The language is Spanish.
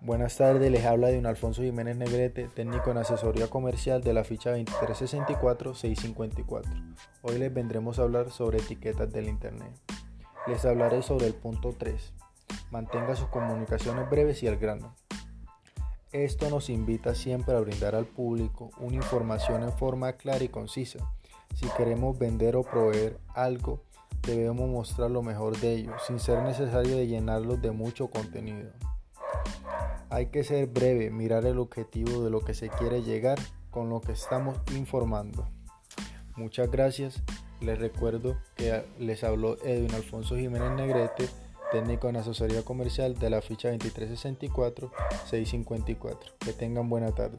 Buenas tardes, les habla de un Alfonso Jiménez Negrete, técnico en asesoría comercial de la ficha 2364-654. Hoy les vendremos a hablar sobre etiquetas del Internet. Les hablaré sobre el punto 3. Mantenga sus comunicaciones breves y al grano. Esto nos invita siempre a brindar al público una información en forma clara y concisa. Si queremos vender o proveer algo, debemos mostrar lo mejor de ello, sin ser necesario de llenarlos de mucho contenido. Hay que ser breve, mirar el objetivo de lo que se quiere llegar con lo que estamos informando. Muchas gracias. Les recuerdo que les habló Edwin Alfonso Jiménez Negrete, técnico en asesoría comercial de la ficha 2364-654. Que tengan buena tarde.